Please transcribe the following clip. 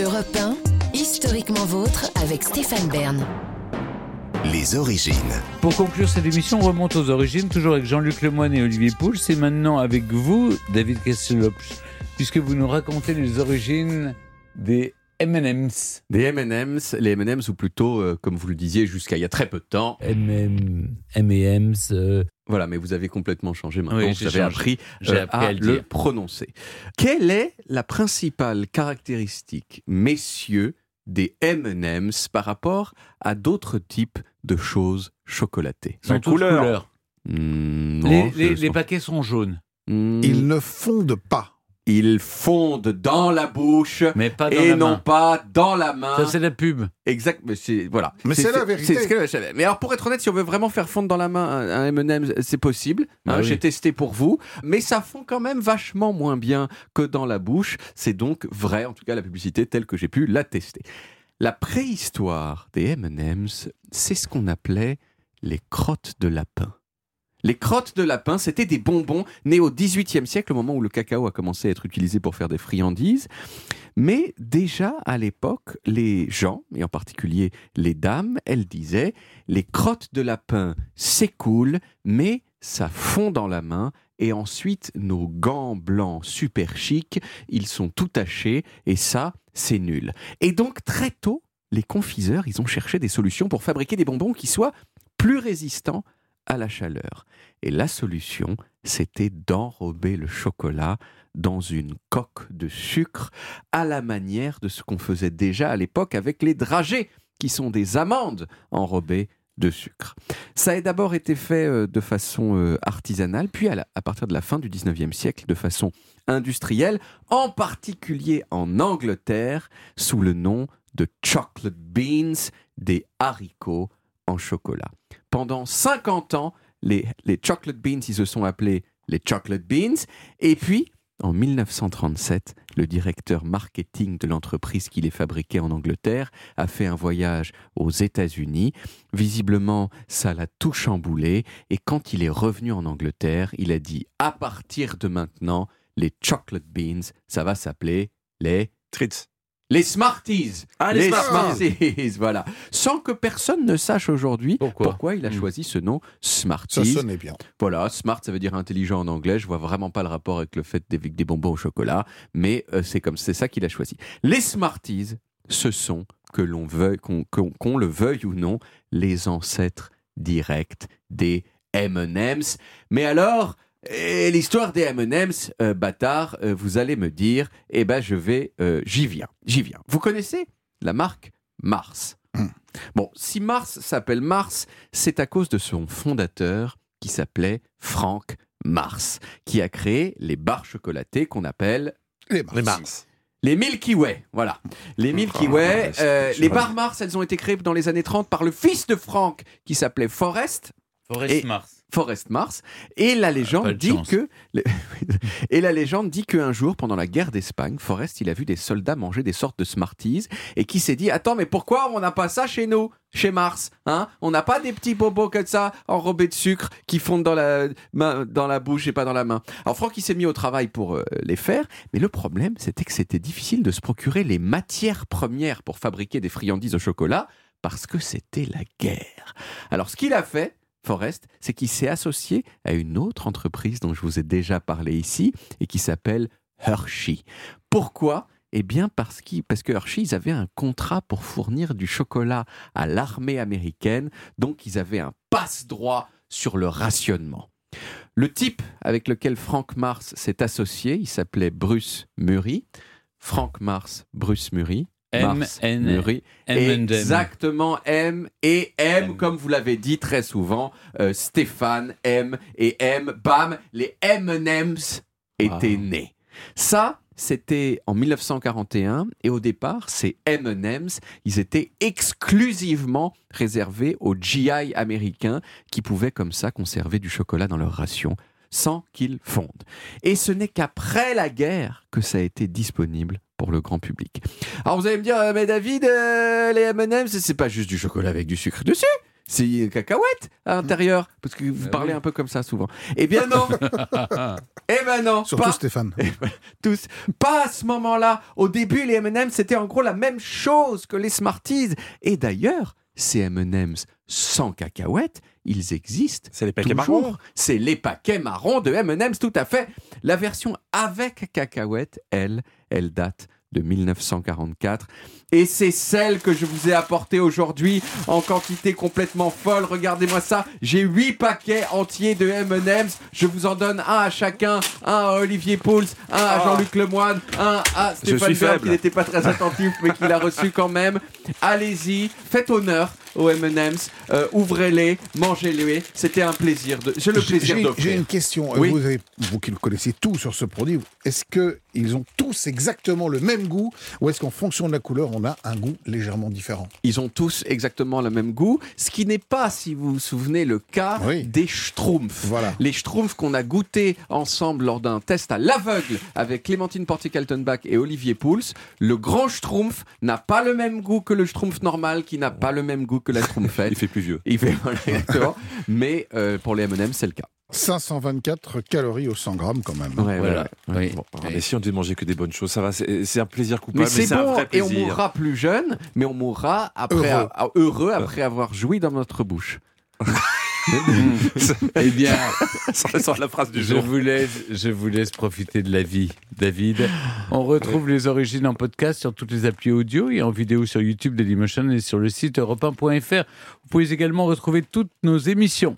Europe 1, historiquement vôtre avec Stéphane Bern. Les origines. Pour conclure cette émission, on remonte aux origines, toujours avec Jean-Luc Lemoyne et Olivier Pouls. C'est maintenant avec vous, David Kesselopsch, puisque vous nous racontez les origines des M&M's. Des M&M's, les M&M's ou plutôt, euh, comme vous le disiez, jusqu'à il y a très peu de temps. M&M, M&M's. euh, Voilà, mais vous avez complètement changé maintenant. Oui, vous j'ai avez changé. appris, J'ai euh, appris à à le prononcer. Quelle est la principale caractéristique, messieurs, des M&M's par rapport à d'autres types de choses chocolatées? Toutes couleur. Hmm, Les, paquets sont jaunes, Hmm, Ils ne fondent pas. Ils fondent dans la bouche mais pas dans et la non main. pas dans la main. Ça, c'est la pub. Exact, mais c'est voilà. Mais c'est la vérité. mais alors pour être honnête, si on veut vraiment faire fondre dans la main un, un M&M's, c'est possible. Bah hein, oui. J'ai testé pour vous, mais ça fond quand même vachement moins bien que dans la bouche. C'est donc vrai, en tout cas la publicité telle que j'ai pu la tester. La préhistoire des M&M's, c'est ce qu'on appelait les crottes de lapin. Les crottes de lapin, c'était des bonbons nés au XVIIIe siècle, au moment où le cacao a commencé à être utilisé pour faire des friandises. Mais déjà à l'époque, les gens, et en particulier les dames, elles disaient les crottes de lapin s'écoulent, mais ça fond dans la main. Et ensuite, nos gants blancs super chics, ils sont tout tachés, et ça, c'est nul. Et donc, très tôt, les confiseurs, ils ont cherché des solutions pour fabriquer des bonbons qui soient plus résistants à la chaleur. Et la solution, c'était d'enrober le chocolat dans une coque de sucre à la manière de ce qu'on faisait déjà à l'époque avec les dragées, qui sont des amandes enrobées de sucre. Ça a d'abord été fait euh, de façon euh, artisanale, puis à, à partir de la fin du 19e siècle de façon industrielle, en particulier en Angleterre, sous le nom de chocolate beans, des haricots en chocolat. Pendant 50 ans, les, les chocolate beans, ils se sont appelés les chocolate beans, et puis en 1937, le directeur marketing de l'entreprise qui les fabriquait en Angleterre a fait un voyage aux États-Unis. Visiblement, ça l'a tout chamboulé. Et quand il est revenu en Angleterre, il a dit à partir de maintenant, les chocolate beans, ça va s'appeler les Tritz. Les Smarties. Ah, les Smarties. Smarties, voilà. Sans que personne ne sache aujourd'hui Pourquoi pourquoi il a Hmm. choisi ce nom Ça Smarties. sonnait bien. Voilà, smart, ça veut dire intelligent en anglais. Je vois vraiment pas le rapport avec le fait des, des bonbons au chocolat, mais euh, c'est comme c'est ça qu'il a choisi. Les Smarties, ce sont que l'on veuille, qu'on qu'on- qu'on le veuille ou non, les ancêtres directs des M&M's. Mais alors, eh, l'histoire des M&M's, euh, bâtard, euh, vous allez me dire, eh ben je vais, euh, j'y viens, j'y viens. Vous connaissez la marque Mars? Hmm. Bon, si Mars s'appelle Mars, c'est à cause de son fondateur qui s'appelait Frank Mars, qui a créé les barres chocolatées qu'on appelle Les Mars. Les Mars. les Milky Way. Voilà. Les Milky Ah, Way. euh, c'est les barres Mars, elles ont été créées dans les années 30 par le fils de Frank qui s'appelait Forrest. Forest Et- Mars. Forrest Mars. Et la pas légende de dit chance. que et la légende dit qu'un jour, pendant la guerre d'Espagne, Forrest il a vu des soldats manger des sortes de Smarties et qui s'est dit attends mais pourquoi on n'a pas ça chez nous, chez Mars, hein? On n'a pas des petits bobos comme ça enrobés de sucre qui fondent dans la main, dans la bouche et pas dans la main. Alors Franck il s'est mis au travail pour euh, les faire, mais le problème c'était que c'était difficile de se procurer les matières premières pour fabriquer des friandises au chocolat parce que c'était la guerre. Alors ce qu'il a fait Forrest, c'est qu'il s'est associé à une autre entreprise dont je vous ai déjà parlé ici et qui s'appelle Hershey. Pourquoi? Eh bien parce, qu'il- parce que Hershey, ils avaient un contrat pour fournir du chocolat à l'armée américaine, donc ils avaient un passe-droit sur le rationnement. Le type avec lequel Frank Mars s'est associé, il s'appelait Bruce Murray. Frank Mars, Bruce Murray. M, N, Murray. Exactement, M et M, comme vous l'avez dit très souvent, euh, Stéphane, M et M, bam, les M&M's étaient nés. Ça, c'était en 1941 et au départ, ces M&M's, ils étaient exclusivement réservés aux GI américains qui pouvaient comme ça conserver du chocolat dans leur ration sans qu'ils fondent. Et ce n'est qu'après la guerre que ça a été disponible pour le grand public. Alors vous allez me dire, euh, mais David, euh, les M&M's, c'est pas juste du chocolat avec du sucre dessus c'est cacahuètes à l'intérieur, parce que vous Bah parlez un peu comme ça souvent. Eh bien non Eh ben non Surtout pas- Stéphane. tous. Pas à ce moment-là. Au début, les M&M's, c'était en gros la même chose que les Smarties. Et d'ailleurs, ces M&M's sans cacahuètes, ils existent. C'est les paquets toujours. marrons. C'est les paquets marrons de M&M's, tout à fait. La version avec cacahuètes, elle, elle date de 1944. Et c'est celle que je vous ai apportée aujourd'hui en quantité complètement folle. Regardez-moi ça. J'ai 8 paquets entiers de M&M's. Je vous en donne un à chacun. Un à Olivier Pouls, un à Ah. Jean-Luc Lemoine, un à Stéphane suis Bern qui n'était pas très attentif mais qui l'a reçu quand même. Allez-y, faites honneur aux M&M's. Euh, Ouvrez-les, mangez-les. C'était un plaisir. De... J'ai le plaisir J'ai j'ai une question. Oui. Vous, avez- vous qui le connaissez tout sur ce produit, est-ce qu'ils ont tous exactement le même goût ou est-ce qu'en fonction de la couleur, on a un goût légèrement différent? Ils ont tous exactement le même goût, ce qui n'est pas, si vous vous souvenez, le cas Oui. des Schtroumpfs. Voilà. Les Schtroumpfs qu'on a goûté ensemble lors d'un test à l'aveugle avec Clémentine Portier-Kaltenbach et Olivier Pouls. Le grand Schtroumpf n'a pas le même goût que le Schtroumpf normal, qui n'a pas le même goût que la Schtroumpfette. Il fait plus vieux. Il fait voilà, exactement. Mais euh, pour les M&M, c'est le cas. 524 calories au 100 grammes quand même. Ouais, Voilà. ouais. Bon, mais si on devait manger que des bonnes choses, ça va, c'est un plaisir coupable, Mais mais, c'est un bon vrai et on mourra plus jeune, mais on mourra après Heureux. a- heureux après avoir joui dans notre bouche. Eh bien, Ça sort la phrase du je jour. vous, laisse, je vous laisse profiter de la vie, David. On retrouve les origines en podcast sur toutes les applis audio et en vidéo sur YouTube Dailymotion et sur le site europe1.fr. Vous pouvez également retrouver toutes nos émissions.